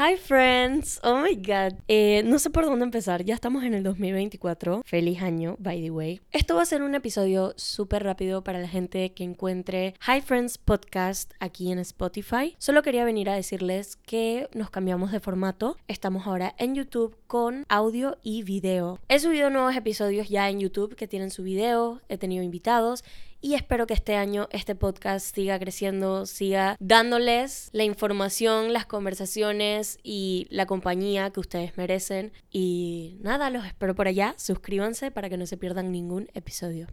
Hi friends, oh my god. Eh, no sé por dónde empezar, ya estamos en el 2024. Feliz año, by the way. Esto va a ser un episodio súper rápido para la gente que encuentre Hi Friends Podcast aquí en Spotify. Solo quería venir a decirles que nos cambiamos de formato. Estamos ahora en YouTube con audio y video. He subido nuevos episodios ya en YouTube que tienen su video, he tenido invitados y espero que este año este podcast siga creciendo, siga dándoles la información, las conversaciones y la compañía que ustedes merecen. Y nada, los espero por allá. Suscríbanse para que no se pierdan ningún episodio.